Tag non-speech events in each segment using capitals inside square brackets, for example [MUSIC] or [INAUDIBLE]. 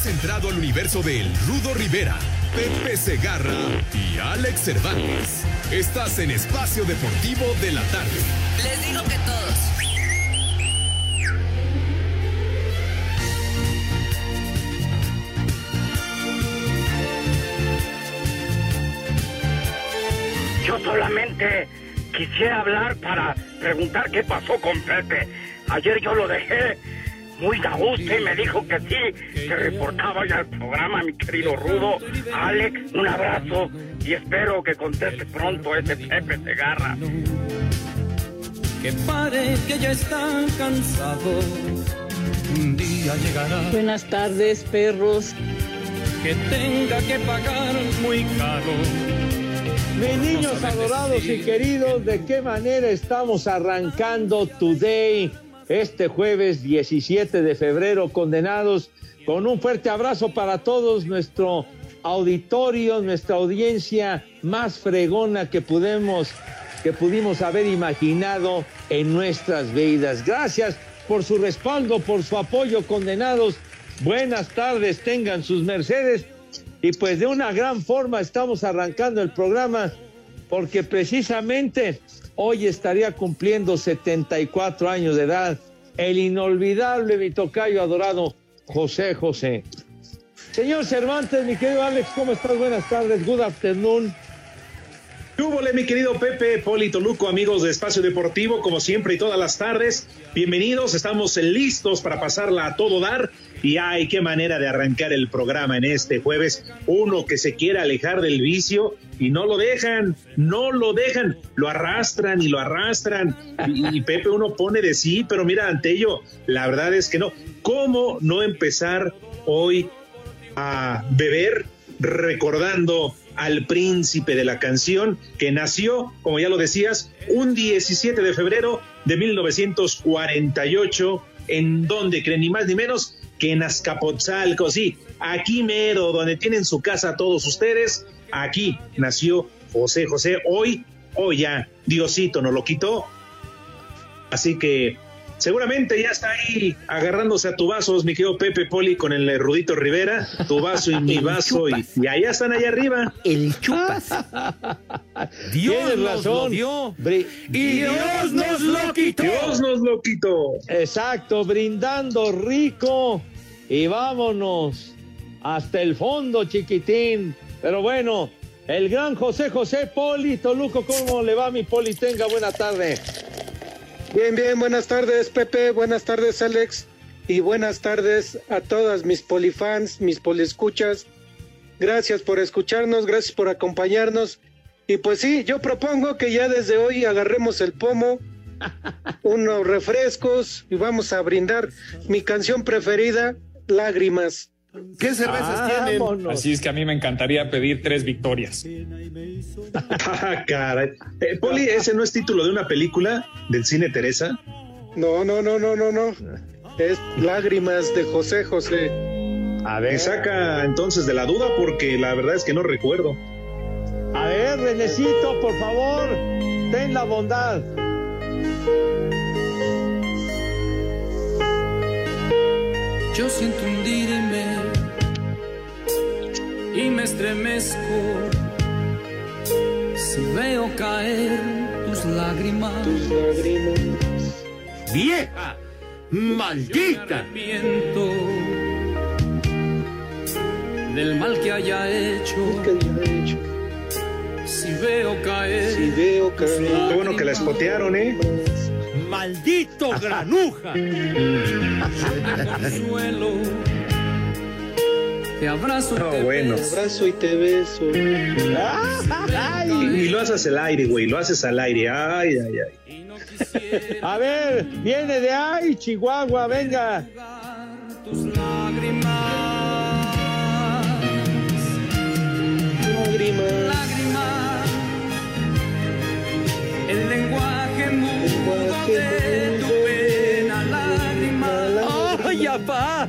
Has entrado al universo de El Rudo Rivera, Pepe Segarra y Alex Cervantes. Estás en Espacio Deportivo de la Tarde. Les digo que todos. Yo solamente quisiera hablar para preguntar qué pasó con Pepe. Ayer yo lo dejé muy a gusto y me dijo que sí, que reportaba ya el programa, mi querido Rudo. Alex, un abrazo y espero que conteste pronto ese Pepe Segarra. Que pare que ya está cansado. Un día llegará Buenas tardes, perros. que tenga que pagar muy caro. Mis niños adorados y queridos, ¿de qué manera estamos arrancando Today, este jueves 17 de febrero, condenados? Con un fuerte abrazo para todos, nuestro auditorio, nuestra audiencia más fregona que pudimos, que pudimos haber imaginado en nuestras vidas. Gracias por su respaldo, por su apoyo, condenados. Buenas tardes, tengan sus mercedes. Y pues de una gran forma estamos arrancando el programa porque precisamente hoy estaría cumpliendo 74 años de edad el inolvidable mi tocayo adorado José José. Señor Cervantes, mi querido Alex, ¿cómo estás? Buenas tardes, good afternoon. Túbole, mi querido Pepe, Poli Toluco, amigos de Espacio Deportivo, como siempre y todas las tardes. Bienvenidos, estamos listos para pasarla a todo dar. Y ay, qué manera de arrancar el programa en este jueves. Uno que se quiere alejar del vicio y no lo dejan, no lo dejan, lo arrastran y lo arrastran. Y, y Pepe uno pone de sí, pero mira, ante ello, la verdad es que no. ¿Cómo no empezar hoy a beber recordando al príncipe de la canción que nació, como ya lo decías, un 17 de febrero de 1948, en donde creen ni más ni menos que en Azcapotzalco, sí, aquí mero, donde tienen su casa todos ustedes, aquí nació José José, hoy, hoy ya, Diosito nos lo quitó, así que seguramente ya está ahí agarrándose a tu vasos, mi querido Pepe Poli con el Rudito Rivera, tu vaso y [LAUGHS] mi vaso, y, allá están allá arriba. El chupas. [LAUGHS] Dios Tienes nos lo razón. dio. Bri- Y Dios nos lo quitó. Dios nos lo quitó. Exacto, brindando rico y vámonos hasta el fondo, chiquitín. Pero bueno, el gran José José Poli Toluco, ¿cómo le va mi Poli? Tenga buena tarde. Bien, bien, buenas tardes Pepe, buenas tardes Alex y buenas tardes a todas mis polifans, mis poliescuchas. Gracias por escucharnos, gracias por acompañarnos. Y pues sí, yo propongo que ya desde hoy agarremos el pomo, [LAUGHS] unos refrescos y vamos a brindar mi canción preferida, Lágrimas. ¿Qué cervezas tienen? Vámonos. Así es que a mí me encantaría pedir tres victorias. Ah, [LAUGHS] caray. Eh, Poli, ese no es título de una película del cine Teresa. No, no, no, no, no, no. Es Lágrimas de José José. A Me ver, saca entonces de la duda porque la verdad es que no recuerdo. a ver, Renecito, por favor, ten la bondad. Yo siento hundirme y me estremezco si veo caer tus lágrimas. Tus lágrimas. Vieja, maldita. Arrepiento del mal que haya hecho. que haya hecho. Si veo caer. Si veo caer. Qué bueno que la espotearon, ¿eh? Maldito granuja. Te abrazo. No, te bueno. Abrazo y te beso. Y lo haces al aire, güey. Lo haces al aire. Ay, ay, ay. A ver, viene de ahí, Chihuahua, venga. Tus lágrimas. Lágrimas. Lágrimas. El lenguaje mudo de tu pena, lágrimas. ¡Ay, apá!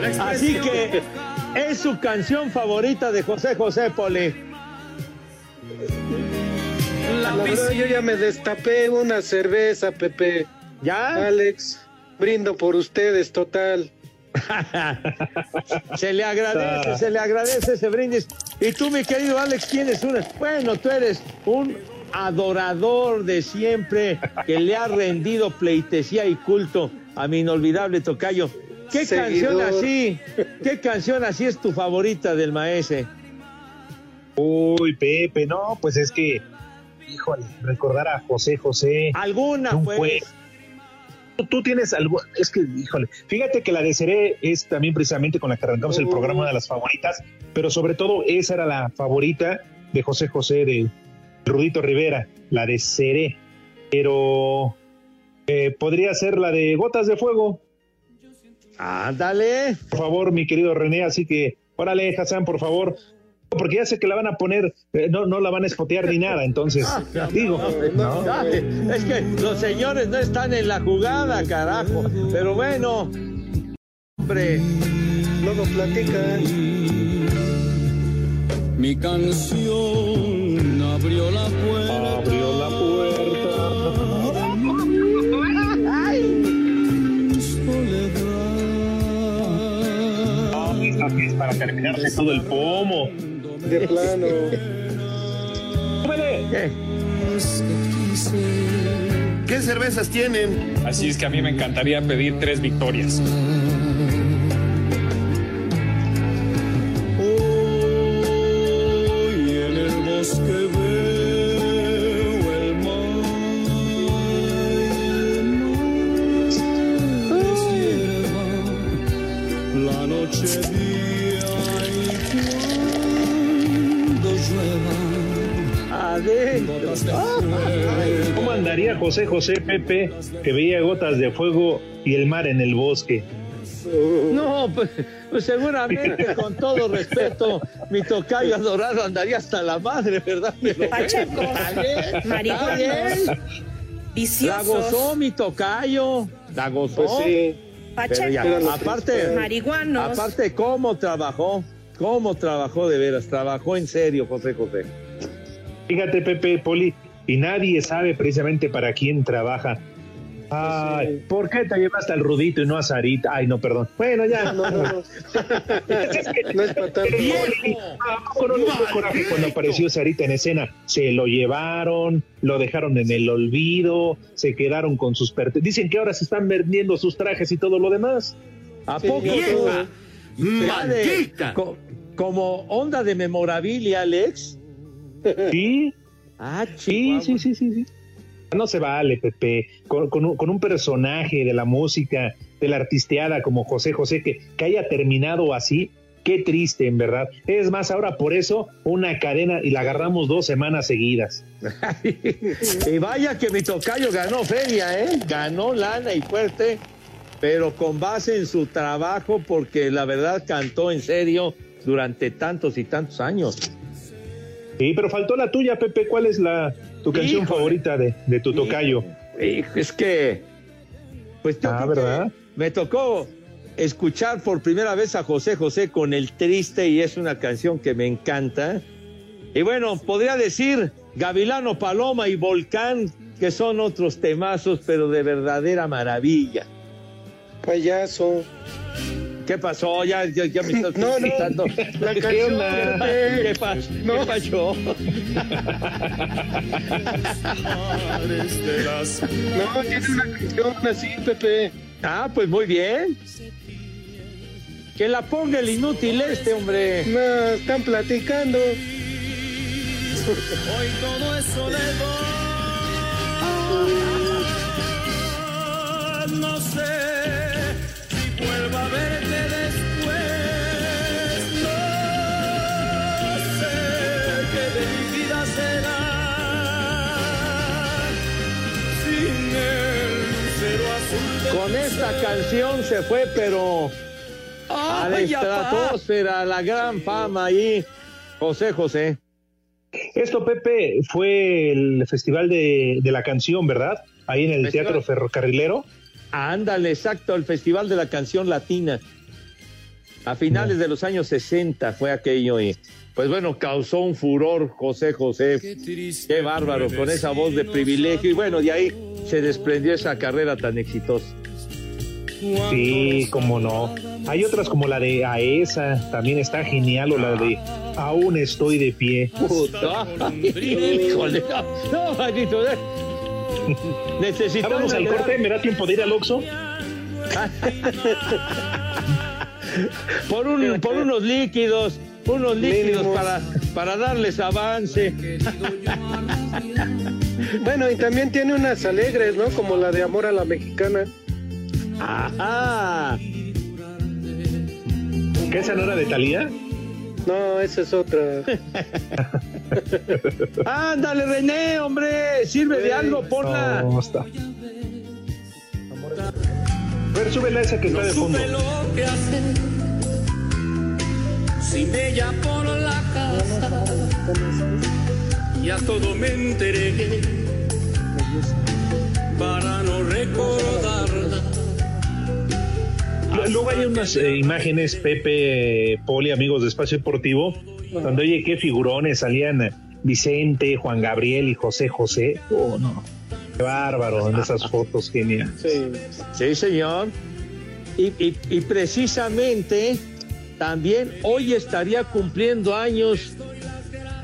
La Así expresión que es su canción favorita de José José Poli. La verdad, yo ya me destapé una cerveza, Pepe. ¿Ya? Alex, brindo por ustedes, total. [LAUGHS] Se le agradece, se le agradece ese brindis. Y tú, mi querido Alex, tienes una. Bueno, tú eres un adorador de siempre que le ha rendido pleitesía y culto a mi inolvidable tocayo. ¿Qué Seguidor. canción así? ¿Qué canción así es tu favorita del maese? Uy, Pepe, no, pues es que, híjole, recordar a José José. ¿Alguna, un pues? jue- Tú, tú tienes algo, es que, híjole, fíjate que la de Seré es también precisamente con la que arrancamos el programa, una de las favoritas, pero sobre todo esa era la favorita de José José, de Rudito Rivera, la de Seré. Pero eh, podría ser la de Gotas de Fuego. Ándale. Por favor, mi querido René, así que, órale, Hassan, por favor. Porque ya sé que la van a poner, eh, no, no la van a espotear ni nada, entonces, digo, ¿no? Es que los señores no están en la jugada, carajo. Pero bueno, hombre. Luego platican. Mi canción abrió terminarse todo el pomo. De plano. ¿Qué? ¿Qué cervezas tienen? Así es que a mí me encantaría pedir tres victorias. José Pepe que veía gotas de fuego y el mar en el bosque? No, pues, pues seguramente, con todo respeto, mi tocayo adorado andaría hasta la madre, ¿verdad? Pacheco, bien. La gozó mi tocayo, la gozó. Pues sí. Ya, pacheco, aparte, marihuanos. aparte, ¿cómo trabajó? ¿Cómo trabajó de veras? Trabajó en serio, José José. Fíjate, Pepe Poli, y nadie sabe precisamente para quién trabaja. Ay, ¿por qué te llevaste al Rudito y no a Sarita? Ay, no, perdón. Bueno, ya. No, no, no. [LAUGHS] No es para tanto. ¿A poco no les dio coraje cuando apareció Sarita en escena? Se lo llevaron, lo dejaron en el olvido, se quedaron con sus pertenencias. Dicen que ahora se están vendiendo sus trajes y todo lo demás. ¿A Sí, poco? ¡Maldita! co- como onda de memorabilia, Alex. Sí, Ah, sí, sí, sí, sí. sí. No se vale, Pepe, con, con un, con un personaje de la música, de la artisteada como José José, que, que haya terminado así, qué triste, en verdad. Es más, ahora por eso una cadena y la agarramos dos semanas seguidas. [LAUGHS] y vaya que mi tocayo ganó feria, ¿eh? Ganó lana y fuerte, pero con base en su trabajo, porque la verdad cantó en serio durante tantos y tantos años. Sí, pero faltó la tuya, Pepe. ¿Cuál es la tu canción Híjole. favorita de, de tu tocayo? Es que, pues yo Ah, creo que ¿verdad? me tocó escuchar por primera vez a José José con El Triste y es una canción que me encanta. Y bueno, podría decir Gavilano Paloma y Volcán, que son otros temazos, pero de verdadera maravilla. Payaso. ¿Qué pasó? Ya, ya, ya me estás [LAUGHS] No, no, la ¿Qué canción. ¿Qué, pa- No. ¿Qué pasó? [LAUGHS] No, tiene una canción así, Pepe. Ah, pues muy bien. Que la ponga el inútil este, hombre. No, están platicando. Hoy todo es soledad. No sé verte después. No sé qué de mi vida será. Sin el lucero azul de Con esta canción se fue, pero a la estratosfera, la gran fama ahí, José José. Esto, Pepe, fue el Festival de, de la Canción, ¿verdad? Ahí en el Festival. Teatro Ferrocarrilero. Ándale, exacto, el Festival de la Canción Latina. A finales de los años 60 fue aquello y pues bueno, causó un furor José José. Qué bárbaro, con esa voz de privilegio y bueno, de ahí se desprendió esa carrera tan exitosa. Sí, cómo no. Hay otras como la de Aesa, también está genial, o la de Aún estoy de pie. Puta, [LAUGHS] híjole, no, no, maldito, eh. [LAUGHS] Necesitamos Vámonos al corte, ¿me da tiempo de ir al Oxxo? [LAUGHS] por, un, por unos líquidos, unos líquidos Mínimos. para, para darles avance. [LAUGHS] Bueno, y también tiene unas alegres, ¿no? Como la de Amor a la Mexicana. Ajá. ¿Que esa no era de Talía? No, esa es otra. [LAUGHS] Ándale, René, hombre, sirve de algo, ponla. No, está. A ver, súbela esa que está de fondo. Lo que hacer sin ella por la casa. Ya todo me enteré para no recordarla. Luego hay unas eh, imágenes, Pepe, Poli, amigos de Espacio Deportivo, donde oye qué figurones salían Vicente, Juan Gabriel y José José. Oh, no. Qué bárbaro en esas fotos, genial. Sí. Sí, señor. Y, y- y precisamente también hoy estaría cumpliendo años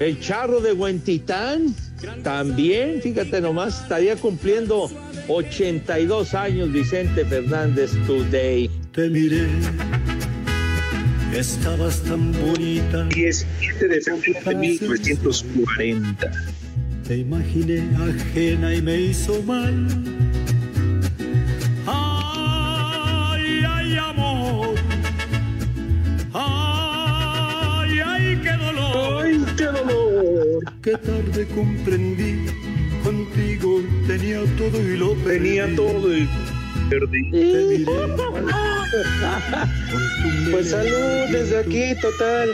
el charro de Huentitán. También, fíjate nomás, estaría cumpliendo 82 años Vicente Fernández today. Te miré, estabas tan bonita. 17 de febrero de 1940. Te imaginé ajena y me hizo mal. Ay, ay, amor. Ay, ay, qué dolor. ¡Ay, qué dolor! Qué tarde comprendí. Contigo tenía todo y lo perdí. Tenía todo y Pues salud desde aquí, total.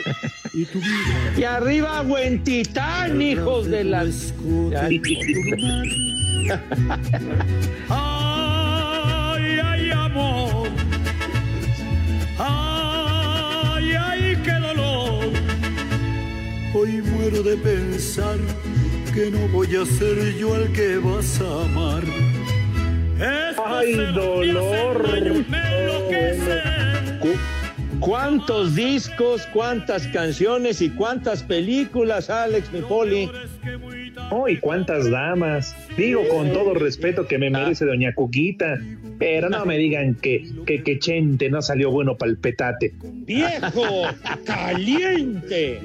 Y tu vida. Y arriba Huentitán, hijos de la... Ay, Ay, ay, amor. Ay, ay, qué dolor. Hoy muero de pensar que no voy a ser yo el que vas a amar. Este Ay, me dolor. ¿Cuántos discos, cuántas canciones y cuántas películas, Alex, mi poli? Oh, y cuántas damas. Digo con todo respeto que me merece doña Cuquita, pero no me digan que, que, que Chente no salió bueno para el petate. ¡Viejo! [LAUGHS] ¡Caliente!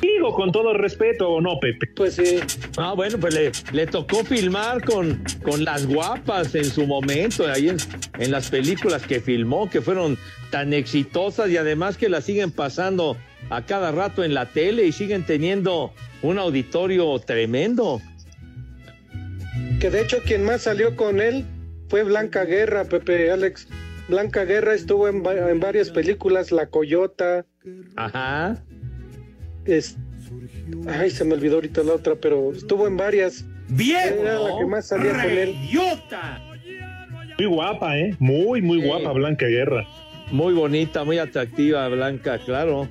Digo con todo respeto, ¿o no, Pepe? Pues sí. Ah, bueno, pues le, le tocó filmar con, con las guapas en su momento, ahí en, en las películas que filmó, que fueron tan exitosas y además que las siguen pasando a cada rato en la tele y siguen teniendo un auditorio tremendo. Que de hecho quien más salió con él fue Blanca Guerra, Pepe Alex. Blanca Guerra estuvo en, en varias películas, La Coyota, Ajá. Es... Ay, se me olvidó ahorita la otra, pero estuvo en varias. ¡Viejo! Era la que más salía con él. ¡Idiota! Muy guapa, ¿eh? Muy, muy guapa Blanca Guerra. Muy bonita, muy atractiva, Blanca, claro.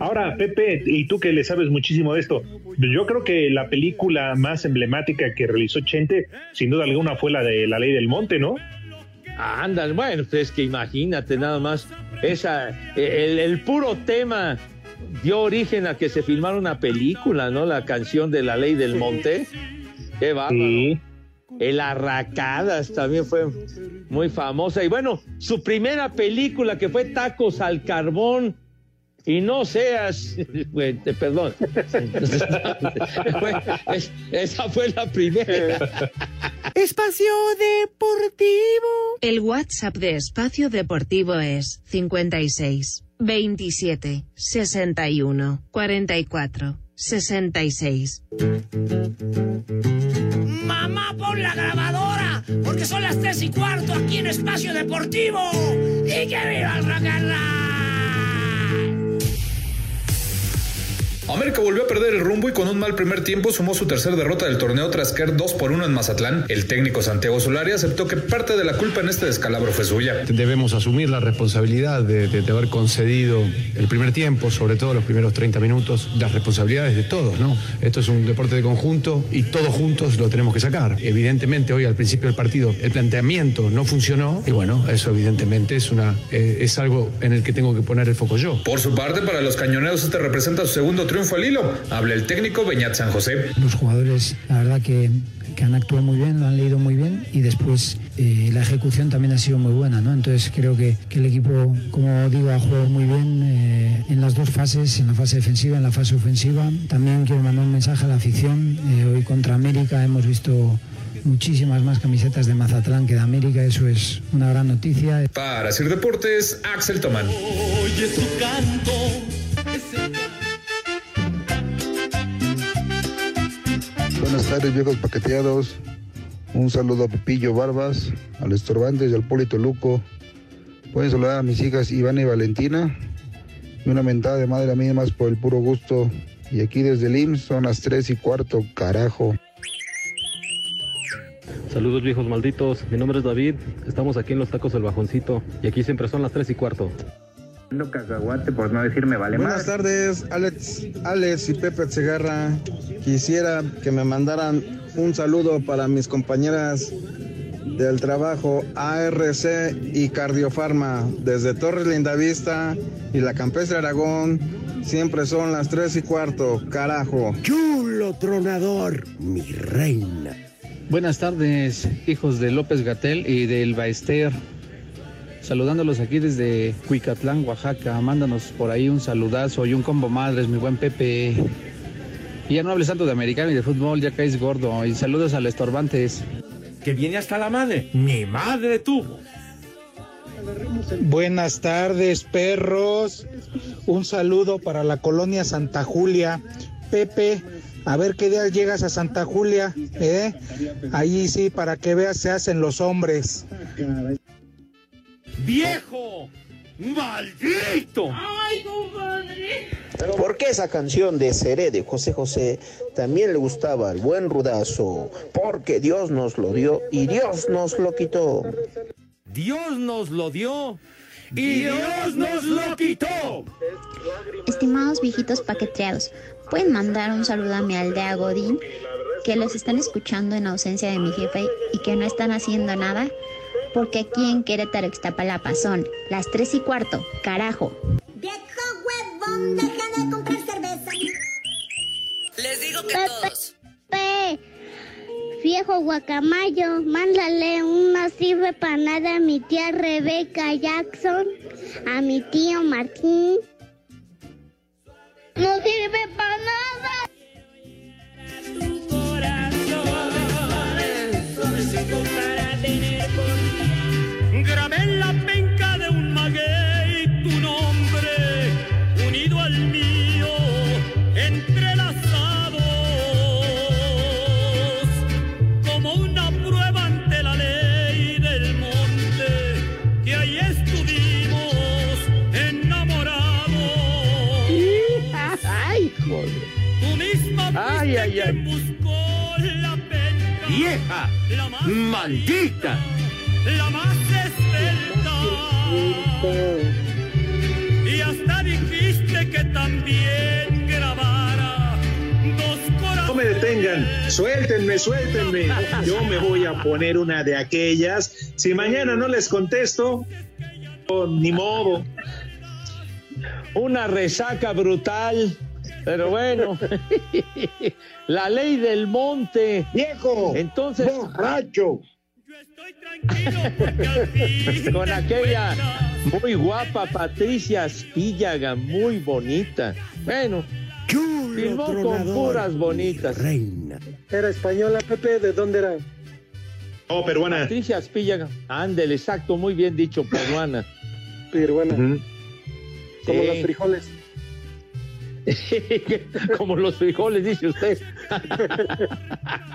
Ahora, Pepe, y tú que le sabes muchísimo de esto, yo creo que la película más emblemática que realizó Chente, sin duda alguna, fue la de La Ley del Monte, ¿no? Ándale, bueno, pues es que imagínate nada más, esa, el, el puro tema dio origen a que se filmara una película, ¿no? La canción de la ley del monte. Qué bárbaro. Sí. El Arracadas también fue muy famosa. Y bueno, su primera película que fue Tacos al Carbón. Y no seas, [LAUGHS] perdón. [LAUGHS] Esa fue la primera. [LAUGHS] Espacio Deportivo. El WhatsApp de Espacio Deportivo es 56 27 61 44 66. Mamá, pon la grabadora, porque son las tres y cuarto aquí en Espacio Deportivo. ¡Y que viva el rock and roll! América volvió a perder el rumbo y con un mal primer tiempo sumó su tercer derrota del torneo tras caer 2 por 1 en Mazatlán. El técnico Santiago Solari aceptó que parte de la culpa en este descalabro fue suya. Debemos asumir la responsabilidad de, de, de haber concedido el primer tiempo, sobre todo los primeros 30 minutos, las responsabilidades de todos, ¿no? Esto es un deporte de conjunto y todos juntos lo tenemos que sacar. Evidentemente hoy al principio del partido el planteamiento no funcionó y bueno, eso evidentemente es, una, eh, es algo en el que tengo que poner el foco yo. Por su parte, para los cañoneros este representa su segundo triunfo triunfo al hilo. Habla el técnico Beñat San José. Los jugadores, la verdad que, que han actuado muy bien, lo han leído muy bien y después eh, la ejecución también ha sido muy buena, ¿no? Entonces creo que, que el equipo, como digo, ha jugado muy bien eh, en las dos fases, en la fase defensiva, en la fase ofensiva. También quiero mandar un mensaje a la afición. Eh, hoy contra América hemos visto muchísimas más camisetas de Mazatlán que de América, eso es una gran noticia. Para Sir Deportes, Axel Tomán. Oye su canto, Tardes, viejos paqueteados. Un saludo a Pepillo Barbas, al Estorbantes y al Polito Luco. Pueden saludar a mis hijas Ivana y Valentina. Y una mentada de madre a mí más por el puro gusto. Y aquí desde el IMSS son las 3 y cuarto, carajo. Saludos viejos malditos, mi nombre es David, estamos aquí en los tacos del bajoncito y aquí siempre son las 3 y cuarto. Cacahuate por no decirme vale Buenas tardes, Alex, Alex y Pepe Segarra. Quisiera que me mandaran un saludo para mis compañeras del trabajo ARC y Cardiofarma desde Torres Lindavista y la Campestre Aragón. Siempre son las tres y cuarto, carajo. Chulo tronador, mi reina. Buenas tardes, hijos de López Gatel y del Baester. Saludándolos aquí desde Cuicatlán, Oaxaca. Mándanos por ahí un saludazo y un combo madres, mi buen Pepe. Y ya no hables tanto de americano y de fútbol, ya caes gordo. Y saludos al Estorbantes. Que viene hasta la madre. Mi madre tuvo. Buenas tardes, perros. Un saludo para la colonia Santa Julia. Pepe, a ver qué día llegas a Santa Julia, ¿eh? Allí sí, para que veas, se hacen los hombres. ¡Viejo! ¡Maldito! ¡Ay, compadre! Porque esa canción de Seré de José José también le gustaba al buen rudazo, porque Dios nos lo dio y Dios nos lo quitó. Dios nos lo dio y Dios nos lo quitó. Estimados viejitos paqueteados, pueden mandar un saludo a mi aldea Godín, que los están escuchando en ausencia de mi jefe y que no están haciendo nada, porque aquí en Querétaro, Ixtapalapa son las tres y cuarto, carajo. Viejo huevón, deja de comprar cerveza. Les digo que Pepe, todos. Pepe, viejo guacamayo, mándale una sirve para nada a mi tía Rebeca Jackson, a mi tío Martín. No sirve para nada. Ay, ay, ay. ¡Vieja! ¡Maldita! la más esbelta. Y hasta dijiste que también grabara dos corazones. No me detengan, suéltenme, suéltenme. Yo me voy a poner una de aquellas. Si mañana no les contesto, oh, ni modo. Una resaca brutal. Pero bueno, [LAUGHS] la ley del monte. Viejo, Entonces, borracho. [LAUGHS] con aquella muy guapa Patricia Spillaga, muy bonita. Bueno, filmó con puras bonitas. Reina. ¿Era española, Pepe? ¿De dónde era? Oh, peruana. Patricia Spillaga, ándele, exacto, muy bien dicho, peruana. Peruana. Como Sí. los frijoles. [LAUGHS] Como los frijoles, dice usted.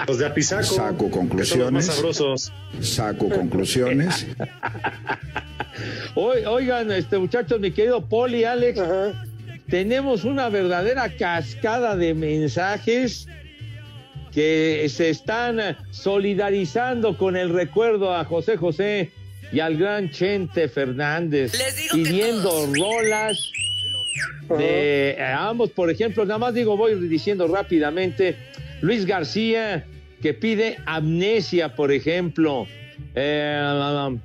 Los de Apizaco. Saco los más conclusiones. sabrosos. Saco conclusiones. Oi- Oigan, este muchachos, mi querido Poli, Alex, tenemos una verdadera cascada de mensajes que se están solidarizando con el recuerdo a José José y al gran Chente Fernández, pidiendo rolas de ambos, por ejemplo, nada más digo, voy diciendo rápidamente, Luis García, que pide amnesia, por ejemplo, eh,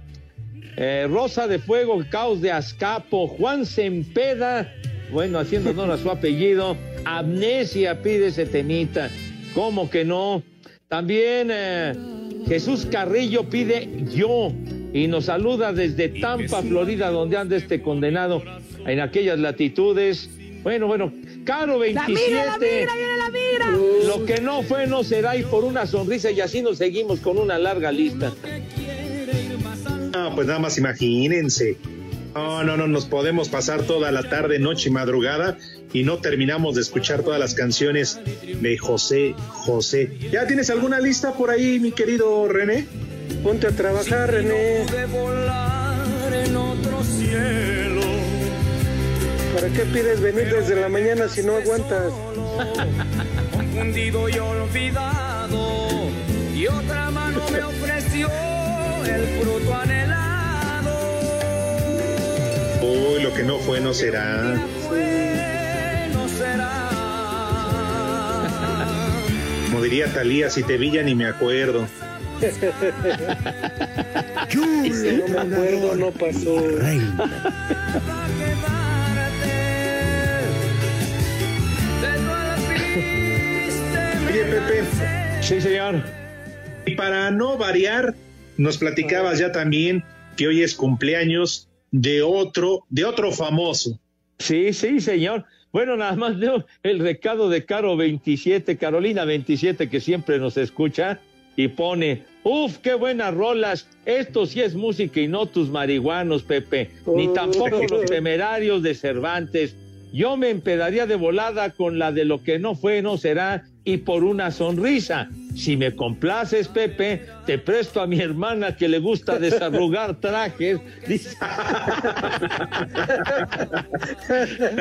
eh, Rosa de Fuego, Caos de Azcapo, Juan Sempeda, bueno, haciendo honor a su apellido, amnesia pide ese temita, ¿cómo que no? También eh, Jesús Carrillo pide yo y nos saluda desde Tampa, Florida, donde anda este condenado en aquellas latitudes. Bueno, bueno, Caro 27. La migra, la migra, la Lo que no fue no será y por una sonrisa y así nos seguimos con una larga lista. No, pues nada más imagínense. No, no, no, nos podemos pasar toda la tarde, noche y madrugada y no terminamos de escuchar todas las canciones de José José. ¿Ya tienes alguna lista por ahí, mi querido René? Ponte a trabajar, René. en otro cielo. ¿Para qué pides venir desde la mañana si no aguantas? Confundido y olvidado. Y otra mano me ofreció el fruto anhelado. Uy, lo que no fue no será. Fue, no será. Como diría Talía, si te vi ya ni me acuerdo. [LAUGHS] no me acuerdo, no pasó. [LAUGHS] Sí, señor. Y para no variar, nos platicabas ya también que hoy es cumpleaños de otro, de otro famoso. Sí, sí, señor. Bueno, nada más leo el recado de Caro 27, Carolina 27, que siempre nos escucha y pone, uf, qué buenas rolas, esto sí es música y no tus marihuanos, Pepe, ni tampoco los [LAUGHS] temerarios de Cervantes. Yo me empedaría de volada con la de lo que no fue, no será, y por una sonrisa. Si me complaces, Pepe, te presto a mi hermana que le gusta desarrugar [LAUGHS] trajes. Dice-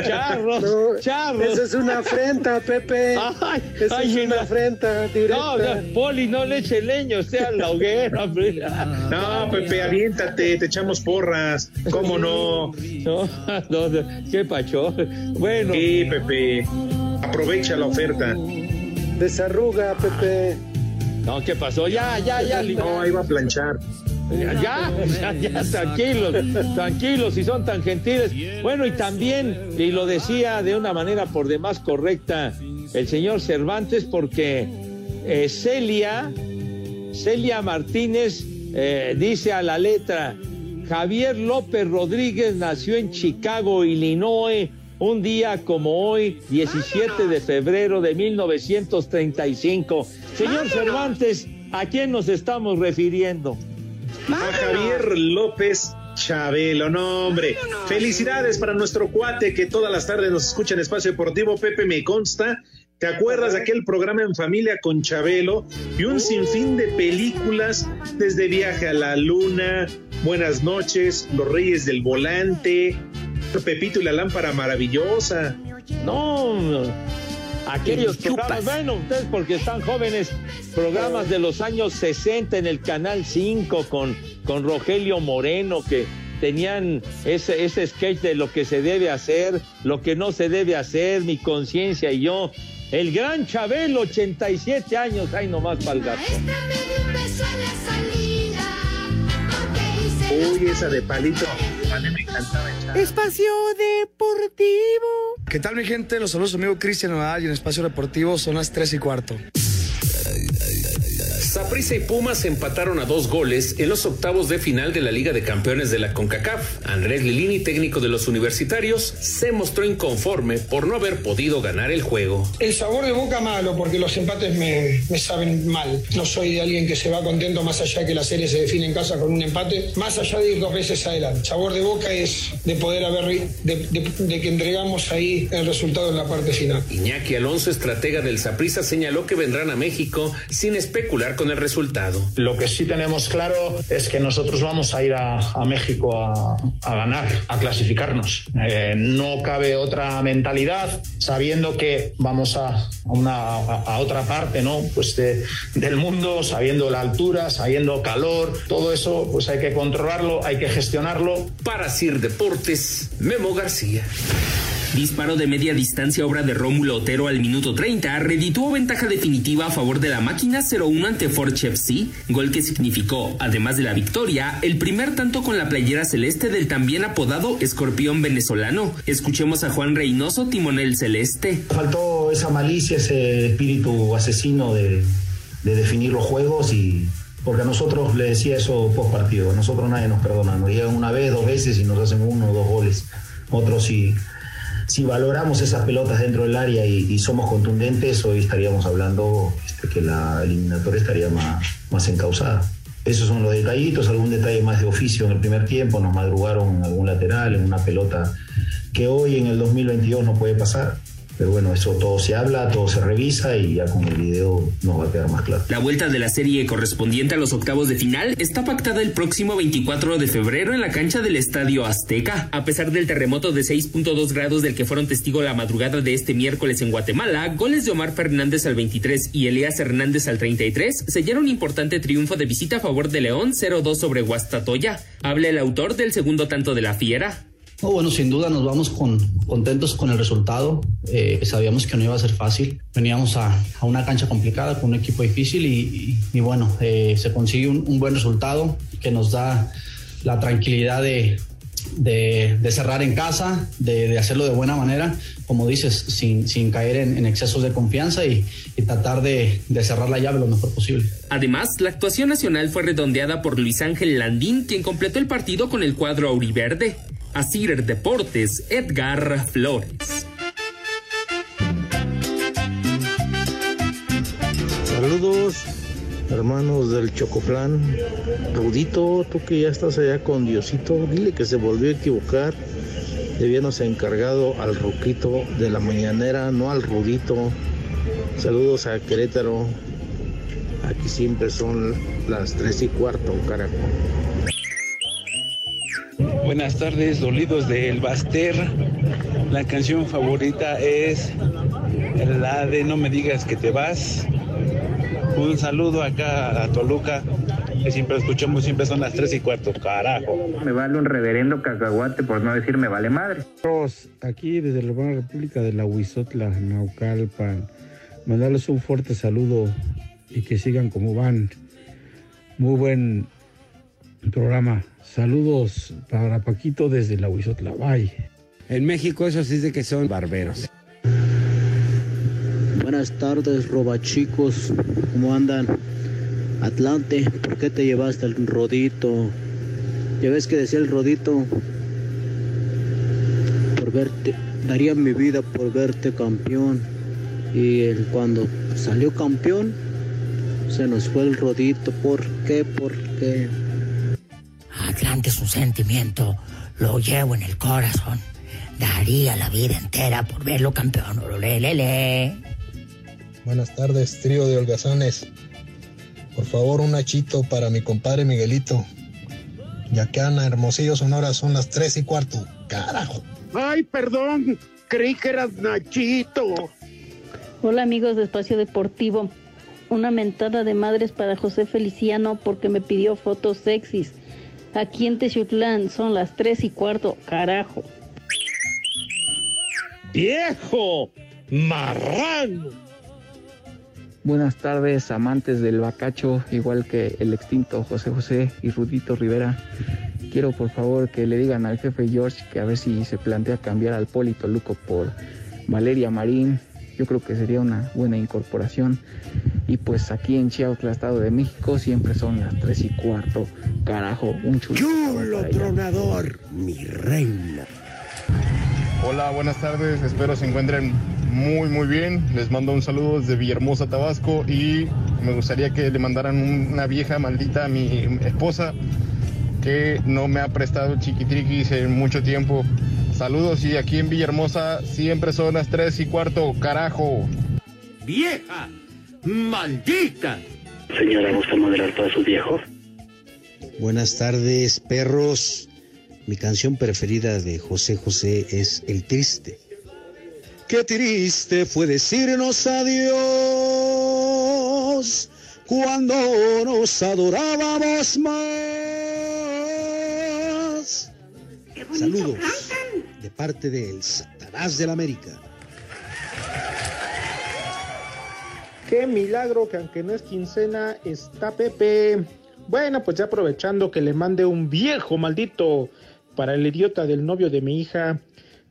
charros, No, charros. Esa es una afrenta, Pepe. [LAUGHS] Ay, Esa ay, es una afrenta No, directa. no, Poli, no le eche leño, sea la [LAUGHS] hoguera. No, Pepe, aviéntate, te echamos porras. ¿Cómo no? No, no, no, qué pacho. Bueno. Sí, Pepe. Aprovecha la oferta. Desarruga, Pepe. No, ¿qué pasó? Ya, ya, ya. No, ahí va a planchar. Ya, ya, ya, ya, tranquilos, tranquilos, si son tan gentiles. Bueno, y también, y lo decía de una manera por demás correcta el señor Cervantes, porque eh, Celia, Celia Martínez eh, dice a la letra, Javier López Rodríguez nació en Chicago, Illinois, un día como hoy, 17 de febrero de 1935. Señor Cervantes, ¿a quién nos estamos refiriendo? A Javier López Chabelo, no hombre. Felicidades para nuestro cuate que todas las tardes nos escucha en Espacio Deportivo, Pepe me consta. ¿Te acuerdas de aquel programa en familia con Chabelo y un sinfín de películas desde Viaje a la Luna, Buenas noches, Los Reyes del Volante, Pepito y la Lámpara Maravillosa? No, aquellos programas, bueno, ustedes porque están jóvenes, programas de los años 60 en el Canal 5 con, con Rogelio Moreno que tenían ese, ese sketch de lo que se debe hacer, lo que no se debe hacer, mi conciencia y yo. El gran Chabelo, 87 años, ay nomás para el gato. Uy, esa de palito. A mí me encantaba echar. Espacio Deportivo. ¿Qué tal mi gente? Los saludos amigo Cristian Nadal y en Espacio Deportivo son las 3 y cuarto. Saprissa y Pumas empataron a dos goles en los octavos de final de la Liga de Campeones de la CONCACAF. Andrés Lilini, técnico de los universitarios, se mostró inconforme por no haber podido ganar el juego. El sabor de boca malo, porque los empates me, me saben mal. No soy de alguien que se va contento más allá de que la serie se define en casa con un empate, más allá de ir dos veces adelante. Sabor de boca es de poder haber, de, de- de que entregamos ahí el resultado en la parte final. Iñaki Alonso, estratega del Saprissa, señaló que vendrán a México sin especular especular con el resultado. Lo que sí tenemos claro es que nosotros vamos a ir a, a México a, a, ganar, a clasificarnos. Eh, no cabe otra mentalidad, sabiendo que vamos a, una, a otra parte ¿no? pues de, del mundo, sabiendo la altura, sabiendo calor, todo eso pues hay que controlarlo, hay que gestionarlo. Para Sir Deportes, Memo García. Disparo de media distancia obra de Rómulo Otero al minuto 30 redituó ventaja definitiva a favor de la máquina 0-1 ante FC, gol que significó, además de la victoria, el primer tanto con la playera celeste del también apodado escorpión venezolano. Escuchemos a Juan Reynoso, timonel celeste. Faltó esa malicia, ese espíritu asesino de, de definir los juegos y porque a nosotros le decía eso post partido, a nosotros nadie nos perdona, nos llegan una vez, dos veces y nos hacen uno o dos goles. Otros sí si valoramos esas pelotas dentro del área y, somos contundentes, hoy estaríamos hablando este, que la eliminatoria estaría más, más encausada. Esos son los detallitos, algún detalle más de oficio en el primer tiempo, nos madrugaron en algún lateral, en una pelota que hoy en el 2022 no puede pasar. Pero bueno, eso todo se habla, todo se revisa y ya con el video nos va a quedar más claro. La vuelta de la serie correspondiente a los octavos de final está pactada el próximo 24 de febrero en la cancha del Estadio Azteca. A pesar del terremoto de 6.2 grados del que fueron testigo la madrugada de este miércoles en Guatemala, goles de Omar Fernández al 23 y Elías Hernández al 33 sellaron un importante triunfo de visita a favor de León 0-2 sobre Guastatoya. Habla el autor del segundo tanto de la Fiera. No, bueno, sin duda nos vamos con, contentos con el resultado. Eh, sabíamos que no iba a ser fácil. Veníamos a, una cancha complicada con un equipo difícil y, y, y bueno, eh, se consigue un, buen resultado que nos da la tranquilidad de, cerrar en casa, de, hacerlo de buena manera, como dices, sin, caer en, excesos de confianza y, y tratar de, cerrar la llave lo mejor posible. Además, la actuación nacional fue redondeada por Luis Ángel Landín, quien completó el partido con el cuadro auriverde. Asir Deportes, Edgar Flores. Saludos, hermanos del Chocoplan. Rudito, tú que ya estás allá con Diosito, dile que se volvió a equivocar. Debíamos encargado al Ruquito de la mañanera, no al Rudito. Saludos a Querétaro. Aquí siempre son las tres y cuarto, carajo. Buenas tardes, dolidos del Baster. La canción favorita es la de No me digas que te vas. Un saludo acá a Toluca, que siempre escuchamos, siempre son las tres y cuarto, carajo. Me vale un reverendo cacahuate, por no decir me vale madre. Aquí desde la Buena República de la Huizotla, Naucalpan, mandarles un fuerte saludo y que sigan como van. Muy buen programa. Saludos para Paquito desde la Huizotla. Bye. En México eso sí de que son barberos. Buenas tardes, robachicos. ¿Cómo andan? Atlante, ¿por qué te llevaste el rodito? Ya ves que decía el rodito. Por verte, daría mi vida por verte campeón. Y el, cuando salió campeón, se nos fue el rodito. ¿Por qué? ¿Por qué? Atlante es un sentimiento, lo llevo en el corazón. Daría la vida entera por verlo campeón. Lele. Buenas tardes, trío de holgazanes. Por favor, un achito para mi compadre Miguelito. Ya que Ana Hermosillo Sonora son las tres y cuarto. Carajo. Ay, perdón. Creí que eras Nachito. Hola amigos de Espacio Deportivo. Una mentada de madres para José Feliciano porque me pidió fotos sexys. Aquí en Texutlán son las tres y cuarto, carajo. ¡Viejo! ¡Marrano! Buenas tardes, amantes del bacacho, igual que el extinto José José y Rudito Rivera. Quiero por favor que le digan al jefe George que a ver si se plantea cambiar al Polito Luco por Valeria Marín. Yo creo que sería una buena incorporación. Y pues aquí en Chiautla, Estado de México, siempre son las tres y cuarto. Carajo, un chulo. ¡Chulo tronador, mi reina! Hola, buenas tardes. Espero se encuentren muy, muy bien. Les mando un saludo desde Villahermosa, Tabasco. Y me gustaría que le mandaran una vieja maldita a mi esposa que no me ha prestado chiquitriquis en mucho tiempo. Saludos y aquí en Villahermosa siempre son las tres y cuarto, carajo. ¡Vieja! ¡Maldita! Señora, ¿gusta moderar para su viejo? Buenas tardes, perros. Mi canción preferida de José José es El Triste. Qué triste fue decirnos adiós cuando nos adorábamos más. Saludos de parte del Satanás del América. Qué milagro que aunque no es quincena está Pepe. Bueno, pues ya aprovechando que le mande un viejo maldito para el idiota del novio de mi hija,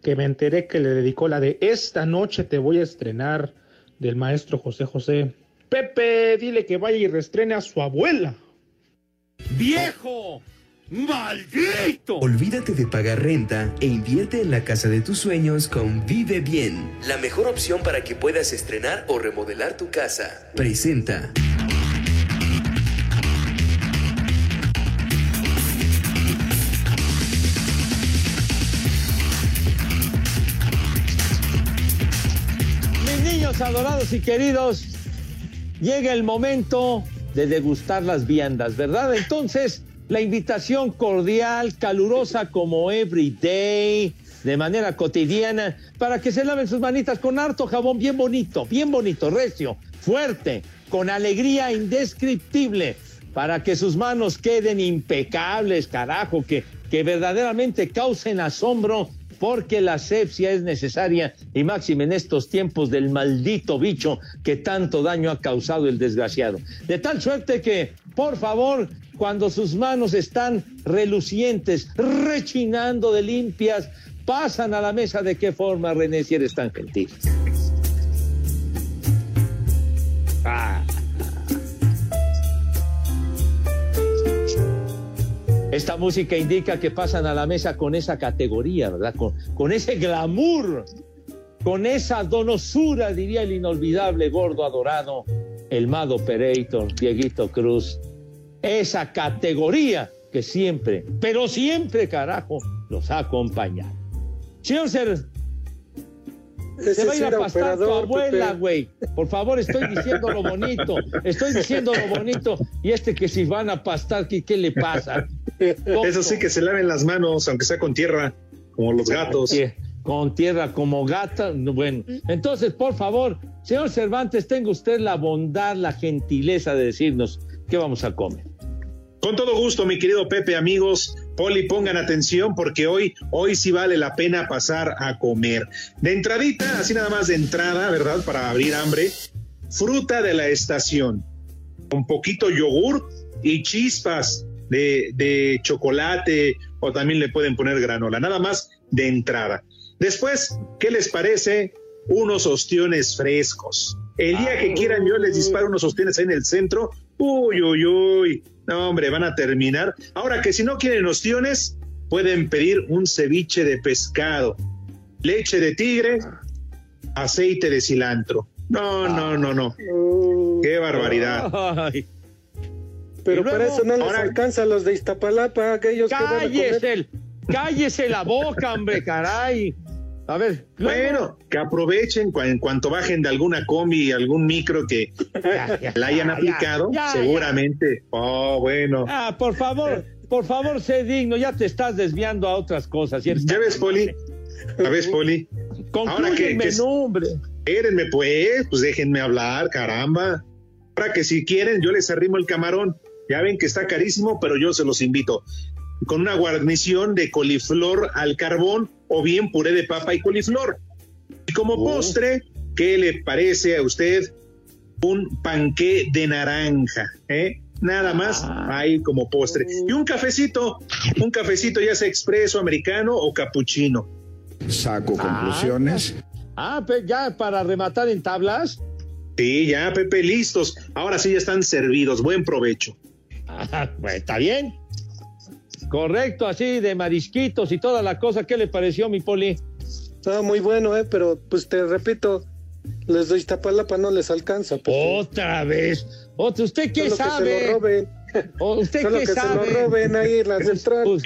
que me enteré que le dedicó la de Esta noche te voy a estrenar del maestro José José. Pepe, dile que vaya y reestrene a su abuela. ¡Viejo! ¡Maldito! Olvídate de pagar renta e invierte en la casa de tus sueños con Vive Bien, la mejor opción para que puedas estrenar o remodelar tu casa. Presenta. Mis niños adorados y queridos, llega el momento de degustar las viandas, ¿verdad? Entonces, la invitación cordial, calurosa como every day, de manera cotidiana, para que se laven sus manitas con harto jabón bien bonito, bien bonito, recio, fuerte, con alegría indescriptible, para que sus manos queden impecables, carajo, que, que verdaderamente causen asombro porque la asepsia es necesaria y máxime en estos tiempos del maldito bicho que tanto daño ha causado el desgraciado. De tal suerte que, por favor, cuando sus manos están relucientes, rechinando de limpias, pasan a la mesa de qué forma, René, si eres tan gentil. Ah. Esta música indica que pasan a la mesa con esa categoría, ¿verdad? Con, ese glamour, con esa donosura, diría el inolvidable gordo adorado, el Mado Pereitor, Dieguito Cruz. Esa categoría que siempre, pero siempre, carajo, los ha acompañado. Señor Ser, se va a ir a pastar tu abuela, güey. Por favor, estoy diciendo lo bonito. Estoy diciendo lo bonito. Y este que si van a pastar, ¿qué, qué le pasa? Eso sí, que se laven las manos, aunque sea con tierra, como los gatos. Con tierra como gata. no, Bueno, entonces, por favor, señor Cervantes, tenga usted la bondad, la gentileza de decirnos qué vamos a comer. Con todo gusto, mi querido Pepe, amigos, Poli, pongan atención porque hoy, hoy sí vale la pena pasar a comer. De entradita, así nada más de entrada, ¿verdad? Para abrir hambre, fruta de la estación, un poquito yogur y chispas de, de chocolate o también le pueden poner granola, nada más de entrada. Después, ¿qué les parece? Unos ostiones frescos. El día que quieran yo les disparo unos ostiones ahí en el centro. Uy, uy, uy. No, hombre, van a terminar. Ahora que si no quieren ostiones, pueden pedir un ceviche de pescado, leche de tigre, aceite de cilantro. No, no, no, no. Qué barbaridad. Ay, Pero luego- para eso no les Ahora- alcanza a los de Iztapalapa, aquellos que van a comer. cállese, el- cállese la boca, hombre, caray. A ver, Bueno, que aprovechen cu- en cuanto bajen de alguna combi, algún micro que la hayan ya, aplicado, ya, ya. seguramente. Oh, bueno. Ah, por favor, por favor, sé digno, ya te estás desviando a otras cosas. ¿Ya ves, Poli? ¿Ya ves, Poli? Ahora que, Conclúyeme, que- no, hombre. Espérenme, pues, pues déjenme hablar, caramba. Ahora que si quieren, yo les arrimo el camarón. Ya ven que está carísimo, pero yo se los invito. Con una guarnición de coliflor al carbón o bien puré de papa y coliflor. Y como postre, ¿qué le parece a usted un panqué de naranja? ¿eh? Nada más ahí como postre. Y un cafecito, un cafecito ya sea expreso, americano o capuchino. Saco conclusiones. Ah, ya para rematar en tablas. Sí, ya, Pepe, listos. Ahora sí ya están servidos. Buen provecho. Ah, [LAUGHS] pues, está bien. Correcto, así de marisquitos y toda la cosa. ¿Qué le pareció, mi poli? Está muy bueno, ¿eh? Pero pues te repito, les de Iztapalapa no les alcanza. pues, Otra vez. Otra, ¿Usted qué Solo que se sabe? lo roben. ¿O ¿Usted Solo qué que se sabe? lo roben ahí en la Pues, central.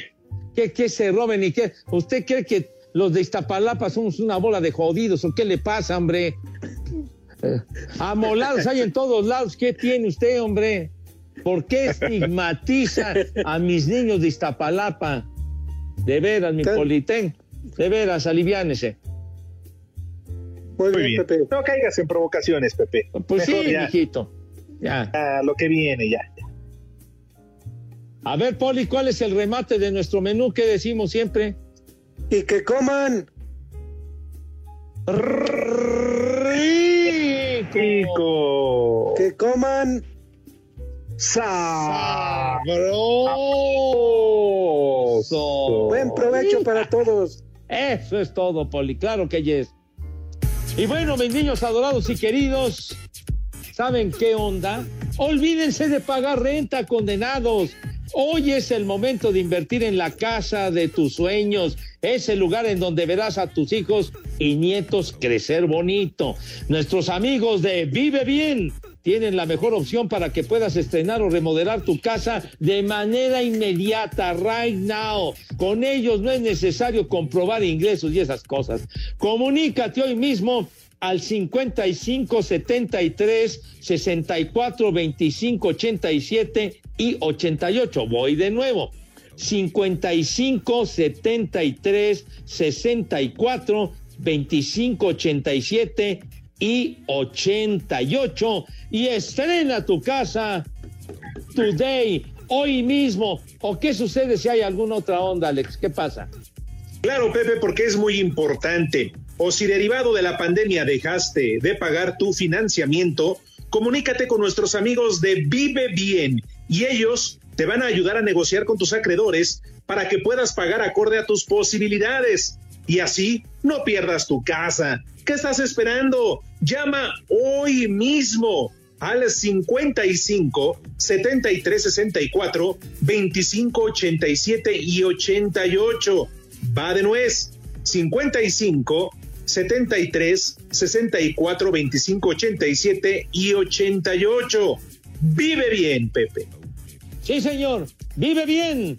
¿qué, qué se roben y qué? ¿Usted cree que los de Iztapalapa somos una bola de jodidos o qué le pasa, hombre? Eh, amolados hay en todos lados. ¿Qué tiene usted, hombre? ¿Por qué estigmatiza a mis niños de Iztapalapa? De veras, mi politén. De veras, aliviánese. Muy, bien, Pepe. No caigas en provocaciones, Pepe. Pues sí, hijito. Ya. lo que viene, ya, A ver, Poli, ¿cuál es el remate de nuestro menú? ¿Qué decimos siempre? Y que coman. Rico. Que coman. Sabroso. Buen provecho para todos. Eso es todo, Poli. Claro que yes. Y bueno, mis niños adorados y queridos, ¿saben qué onda? Olvídense de pagar renta, condenados. Hoy es el momento de invertir en la casa de tus sueños. Es el lugar en donde verás a tus hijos y nietos crecer bonito. Nuestros amigos de Vive Bien tienen la mejor opción para que puedas estrenar o remodelar tu casa de manera inmediata, right now. Con ellos no es necesario comprobar ingresos y esas cosas. Comunícate hoy mismo al 55 73 64 25 87 y 88. Voy de nuevo. 55 73 64 25 87 y 88 y estrena tu casa today, hoy mismo. ¿O qué sucede si hay alguna otra onda, Alex? ¿Qué pasa? Claro, Pepe, porque es muy importante. O si derivado de la pandemia dejaste de pagar tu financiamiento, comunícate con nuestros amigos de Vive Bien y ellos te van a ayudar a negociar con tus acreedores para que puedas pagar acorde a tus posibilidades y así no pierdas tu casa. ¿Qué estás esperando? Llama hoy mismo al 55 73 64 25 87 y 88. Va de nuez. 55 73 64 25 87 y 88. Vive bien, Pepe. Sí, señor. Vive bien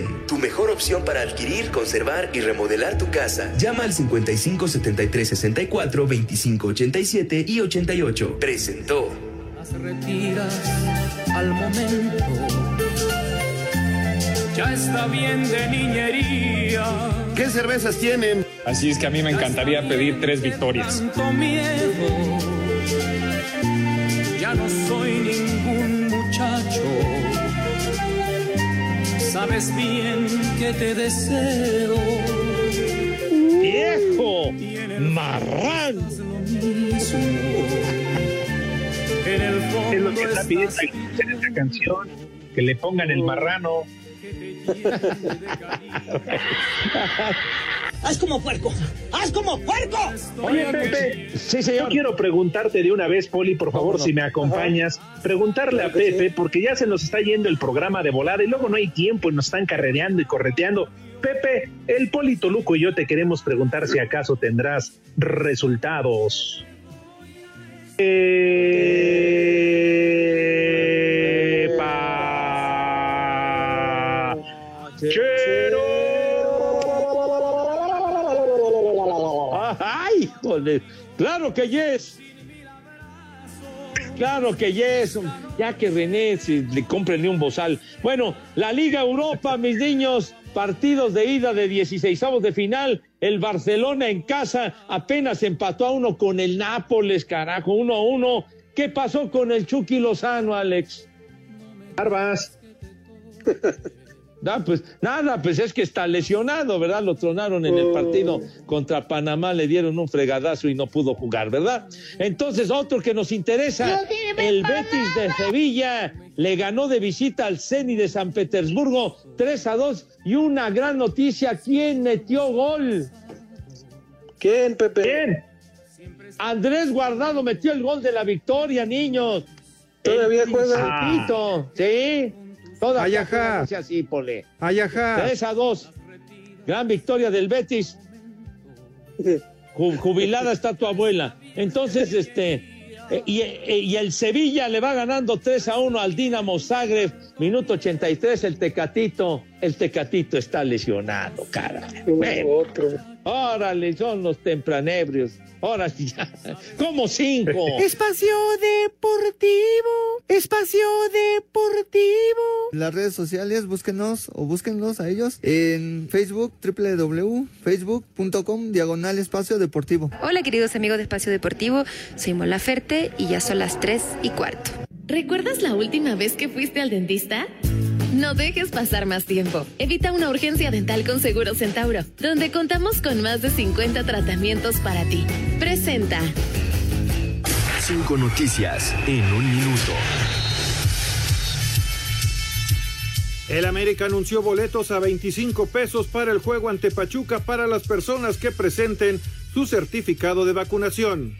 tu mejor opción para adquirir, conservar y remodelar tu casa. Llama al 55 73 64 25 87 y 88. Presentó. Las retiras al momento. Ya está bien de niñería. ¿Qué cervezas tienen? Así es que a mí me encantaría pedir tres victorias. Tanto miedo. Ya no soy ningún muchacho. Sabes bien que te deseo viejo marrán. Es lo que está pidiendo en esta canción, que le pongan el marrano. [LAUGHS] ¡Haz como puerco! ¡Haz como puerco! Oye, Pepe, sí, señor. yo quiero preguntarte de una vez, Poli, por favor, si me acompañas, preguntarle a Pepe, porque ya se nos está yendo el programa de volada y luego no hay tiempo y nos están carrereando y correteando. Pepe, el Polito Luco y yo te queremos preguntar si acaso tendrás resultados. ¡Ay, ¡Claro que yes! Claro que yes, ya que René se le compren un bozal. Bueno, la Liga Europa, mis niños, partidos de ida de 16 de final. El Barcelona en casa apenas empató a uno con el Nápoles, carajo, uno a uno. ¿Qué pasó con el Chucky Lozano, Alex? [LAUGHS] Barbas. pues nada, pues es que está lesionado, ¿verdad? Lo tronaron en el oh. partido contra Panamá, le dieron un fregadazo y no pudo jugar, ¿verdad? Entonces, otro que nos interesa, el Betis de Sevilla le ganó de visita al Ceni de San Petersburgo 3 a 2 y una gran noticia, ¿quién metió gol? ¿Quién, Pepe? ¿Quién? Andrés Guardado metió el gol de la victoria, niños. Todavía juega. Ah. Sí. Todavía Ayajá. juega así, Pole. Ayajá. 3 a 2. Gran victoria del Betis. Ju- Jubilada está tu abuela. Entonces, este. eh, Y, eh, y el Sevilla le va ganando 3 a 1 al Dinamo Zagreb. Minuto 83, el Tecatito. El Tecatito está lesionado, cara. Bueno, Otro. órale, son los tempranebrios. Ahora sí, ya. Como cinco. Espacio Deportivo, Espacio Deportivo. Las redes sociales, búsquenos o búsquenlos a ellos en Facebook, www.facebook.com, diagonal espacio deportivo. Hola queridos amigos de Espacio Deportivo, soy Mola Ferte y ya son las 3 y cuarto. ¿Recuerdas la última vez que fuiste al dentista? No dejes pasar más tiempo. Evita una urgencia dental con Seguro Centauro, donde contamos con más de 50 tratamientos para ti. Presenta. Cinco noticias en un minuto. El América anunció boletos a 25 pesos para el juego ante Pachuca para las personas que presenten su certificado de vacunación.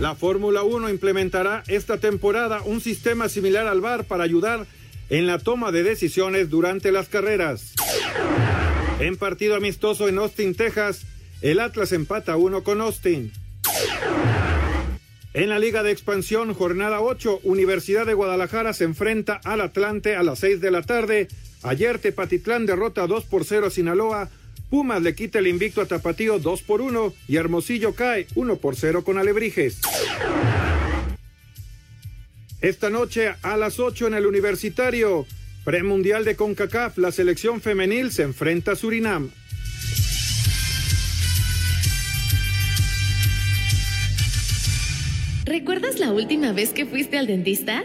La Fórmula 1 implementará esta temporada un sistema similar al VAR para ayudar en la toma de decisiones durante las carreras. En partido amistoso en Austin, Texas, el Atlas empata 1 con Austin. En la Liga de Expansión, jornada 8, Universidad de Guadalajara se enfrenta al Atlante a las 6 de la tarde. Ayer Tepatitlán derrota 2 por 0 a Sinaloa. Pumas le quita el invicto a Tapatío 2 por 1 y Hermosillo cae 1 por 0 con Alebrijes. Esta noche a las 8 en el Universitario, premundial de CONCACAF, la selección femenil se enfrenta a Surinam. ¿Recuerdas la última vez que fuiste al dentista?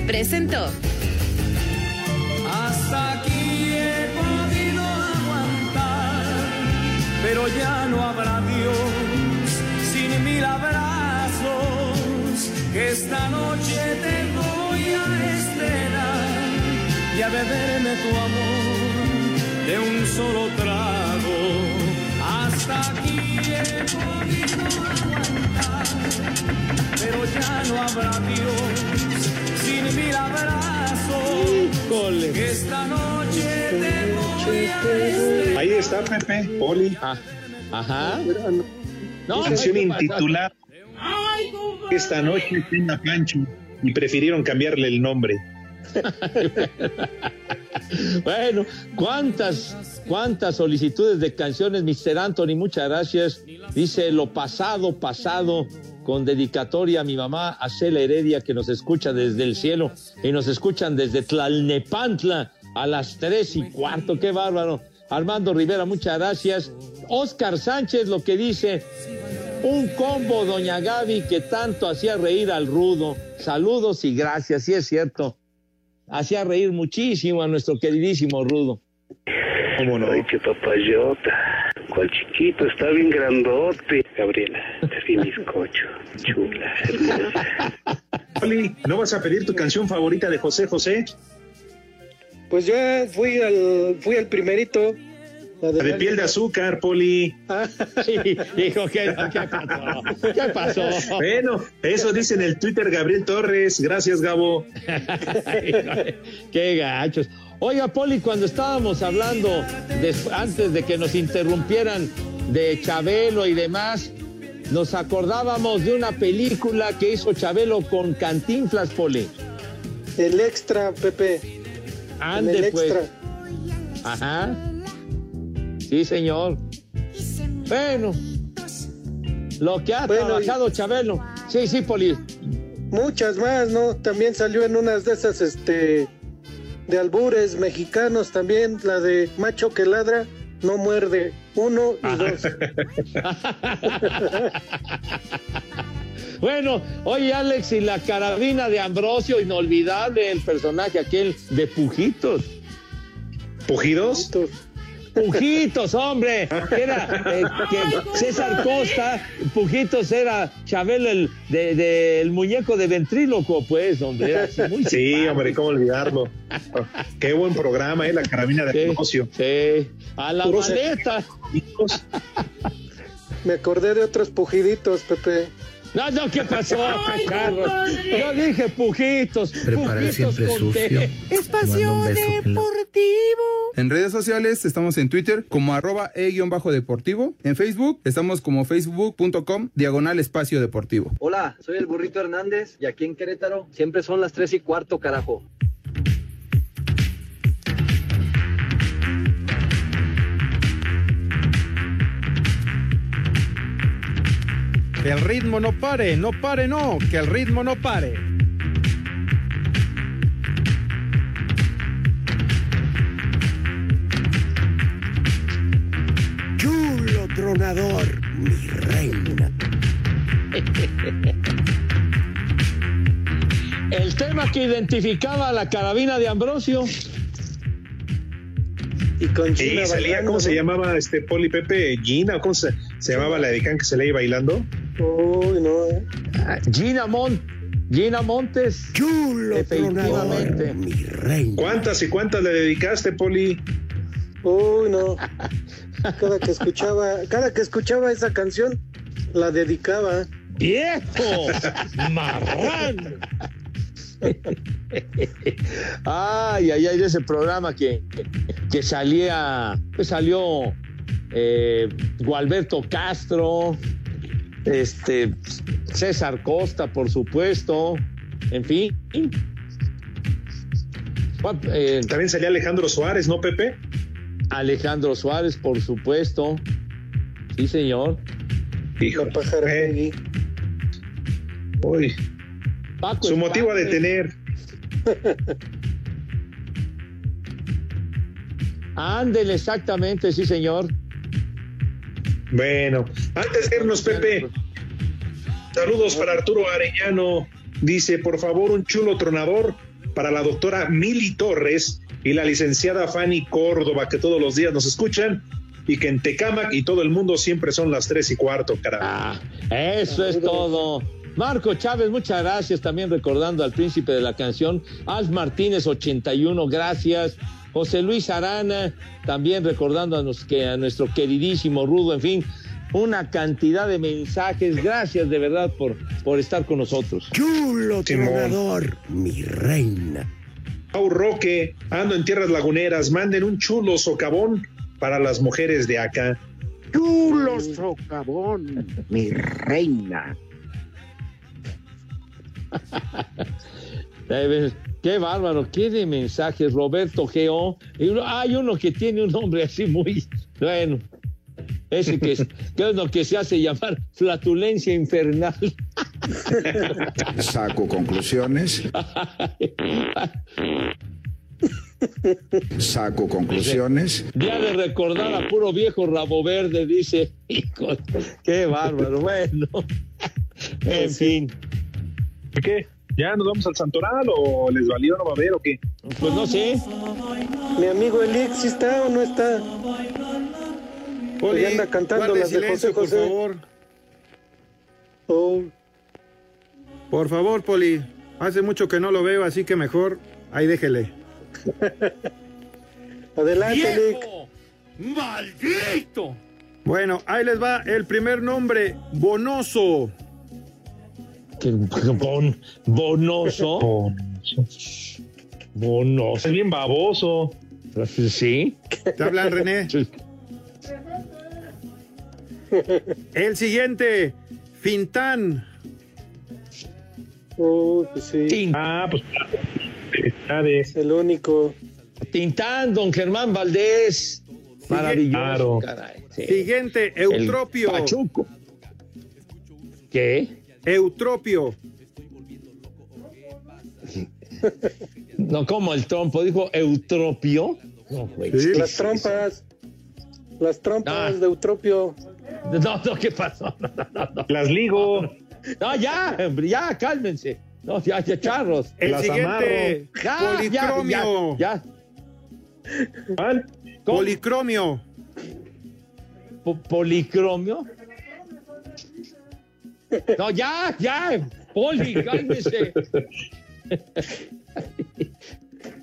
Presentó. Hasta aquí he podido aguantar, pero ya no habrá Dios sin mil abrazos esta noche te voy a estrenar y a beberme tu amor de un solo trago. Hasta aquí he podido aguantar, pero ya no habrá Dios sin mil abrazos. Esta noche te voy a estrenar. Ahí está Pepe, Poli. Ajá. No, canción intitulada Esta noche cena Pancho y prefirieron cambiarle el nombre. Bueno, cuántas, cuántas solicitudes de canciones, Mr. Anthony, muchas gracias. Dice lo pasado, pasado, con dedicatoria a mi mamá, a Cela Heredia, que nos escucha desde el cielo y nos escuchan desde Tlalnepantla a las tres y cuarto. Qué bárbaro. Armando Rivera, muchas gracias. Oscar Sánchez, lo que dice, un combo, doña Gaby, que tanto hacía reír al rudo. Saludos y gracias, sí es cierto. Hacía reír muchísimo a nuestro queridísimo rudo. ¿Cómo no? Ay, qué papayota. Cuál chiquito, está bien grandote. Gabriela, bien bizcocho. Chula, hermosa. Poli, ¿no vas a pedir tu canción favorita de José José? Pues ya fui al, fui al primerito. La de piel de azúcar, Poli. [LAUGHS] Sí, dijo que no, ¿qué pasó? ¿Qué pasó? Bueno, eso dice en el Twitter Gabriel Torres. Gracias, Gabo. [LAUGHS] Qué gachos. Oiga, Poli, cuando estábamos hablando antes de que nos interrumpieran de Chabelo y demás, nos acordábamos de una película que hizo Chabelo con Cantinflas, Poli. El extra, Pepe. Ande, el pues. extra. Ajá. Sí, señor. Bueno, lo que ha Bueno, trabajado Chabelo. Sí, sí, Poli. Muchas más, ¿no? También salió en unas de esas, este, de albures mexicanos también, la de macho que ladra, no muerde. Uno y dos. [LAUGHS] Bueno, oye Alex, y la carabina de Ambrosio, inolvidable el personaje aquel de Pujitos. ¿Pujidos? Pujitos, hombre. Era eh, que César Costa, Pujitos era Chabel el de, de- el muñeco de ventríloco, pues, hombre. Era así muy Sí, simpático. hombre, cómo olvidarlo. Qué buen programa, ¿eh? La carabina de Ambrosio. Sí, a la maleta. Me acordé de otros pujiditos, Pepe. No, no, ¿qué pasó, Carlos? Yo dije pujitos. Preparar pujitos siempre sucio. Espacio Deportivo. En redes sociales estamos en Twitter como arroba e-deportivo. En Facebook estamos como facebook.com diagonal espacio deportivo. Hola, soy el burrito Hernández y aquí en Querétaro siempre son las tres y cuarto, carajo. Que el ritmo no pare, no pare, no, que el ritmo no pare. Chulo tronador, mi reina. El tema que identificaba a la carabina de Ambrosio. Y con Sí, China salía, bailando, ¿cómo se llamaba este Poli Pepe? ¿Gina? ¿Cómo se, se llamaba la de Can que se le iba bailando? Uy, no, eh. Gina Mont, Gina Montes. Chulo Efectivamente. tronador, mi reina. ¿Cuántas y cuántas le dedicaste, Poli? Uy, no. [LAUGHS] Cada que escuchaba, cada que escuchaba esa canción, la dedicaba. ¡Viejo! [LAUGHS] ¡Marrán! [LAUGHS] Ay, ay, ay, de ese programa que, que salía, pues salió eh, Gualberto Castro, este, César Costa, por supuesto, en fin. Eh, También salía Alejandro Suárez, ¿no, Pepe? Alejandro Suárez, por supuesto. Sí, señor. Hijo, pájara Peggy. Uy, Paco su motivo a detener. Ándele, exactamente, sí, señor. Bueno, antes de irnos, Pepe, saludos para Arturo Arellano. Dice, por favor, un chulo tronador para la doctora Mili Torres y la licenciada Fanny Córdoba, que todos los días nos escuchan y que en Tecamac y todo el mundo siempre son las tres y cuarto, carajo. Ah, eso es todo. Marco Chávez, muchas gracias. También recordando al príncipe de la canción, Alf Martínez 81, gracias. José Luis Arana, también recordando a, nos- que a nuestro queridísimo Rudo, en fin, una cantidad de mensajes. Gracias de verdad por, por estar con nosotros. Chulo tronador, mi reina. Pau Roque, ando en tierras laguneras, manden un chulo socavón para las mujeres de acá. Chulo socavón, mi reina. Qué bárbaro, qué de mensajes, Roberto Geo. Y uno- hay uno que tiene un nombre así muy bueno. Ese que es, [LAUGHS] que es lo que se hace llamar flatulencia infernal. [LAUGHS] Saco conclusiones. [LAUGHS] Saco conclusiones. Día de recordar a puro viejo rabo verde, dice. Hijo, qué bárbaro. Bueno, en fin. ¿Qué? ¿Ya nos vamos al Santoral o les valió no va a haber o qué? Pues no sé. Mi amigo Elix, ¿sí está o no está? Poli, Ya anda cantando las de silencio, José José. Por favor. Oh, Por favor, Poli. Hace mucho que no lo veo, así que mejor ahí déjele. [LAUGHS] adelante. ¡Viejo! ¡Maldito! Bueno, ahí les va el primer nombre, Bonoso. [LAUGHS] Bon- bonoso. Bonoso. Es bien baboso. Sí. ¿Te hablan, René? [LAUGHS] El siguiente, Fintán. Oh, pues sí. Ah, pues felicidades. El único. Tintán, don Germán Valdés. Maravilloso. Claro. caray. Sí. Siguiente, El Eutropio. Pachuco. ¿Qué? Eutropio. No, como el trompo, dijo Eutropio. No, güey. Sí. Las trompas. Las trompas Ah. de Eutropio. No, no, ¿qué pasó? No, no, no, no. Las ligo. No, ya, hombre, ya, cálmense. No, ya, ya, charros. El Las siguiente, amarro. Ya, policromio. Ya, ya, Policromio. Po- policromio. No, ya, ya, poli, cálmese.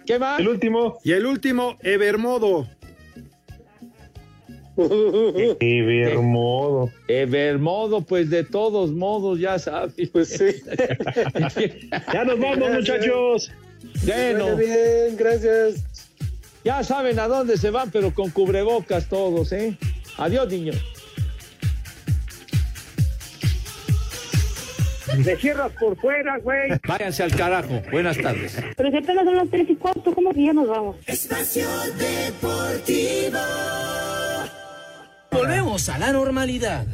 ¿Qué más? El último. Y el último, Evermodo. Evermodo. Evermodo, pues de todos modos, ya sabes. Pues sí. [LAUGHS] Ya nos vamos, muchachos. Bueno, bien, gracias. ya saben a dónde se van, pero con cubrebocas todos, ¿eh? Adiós, niños. [LAUGHS] Me cierras por fuera, güey. Váyanse al carajo. Buenas tardes. Pero si apenas son las tres y cuarto, ¿cómo que ya nos vamos? Espacio Deportivo. Volvemos a la normalidad.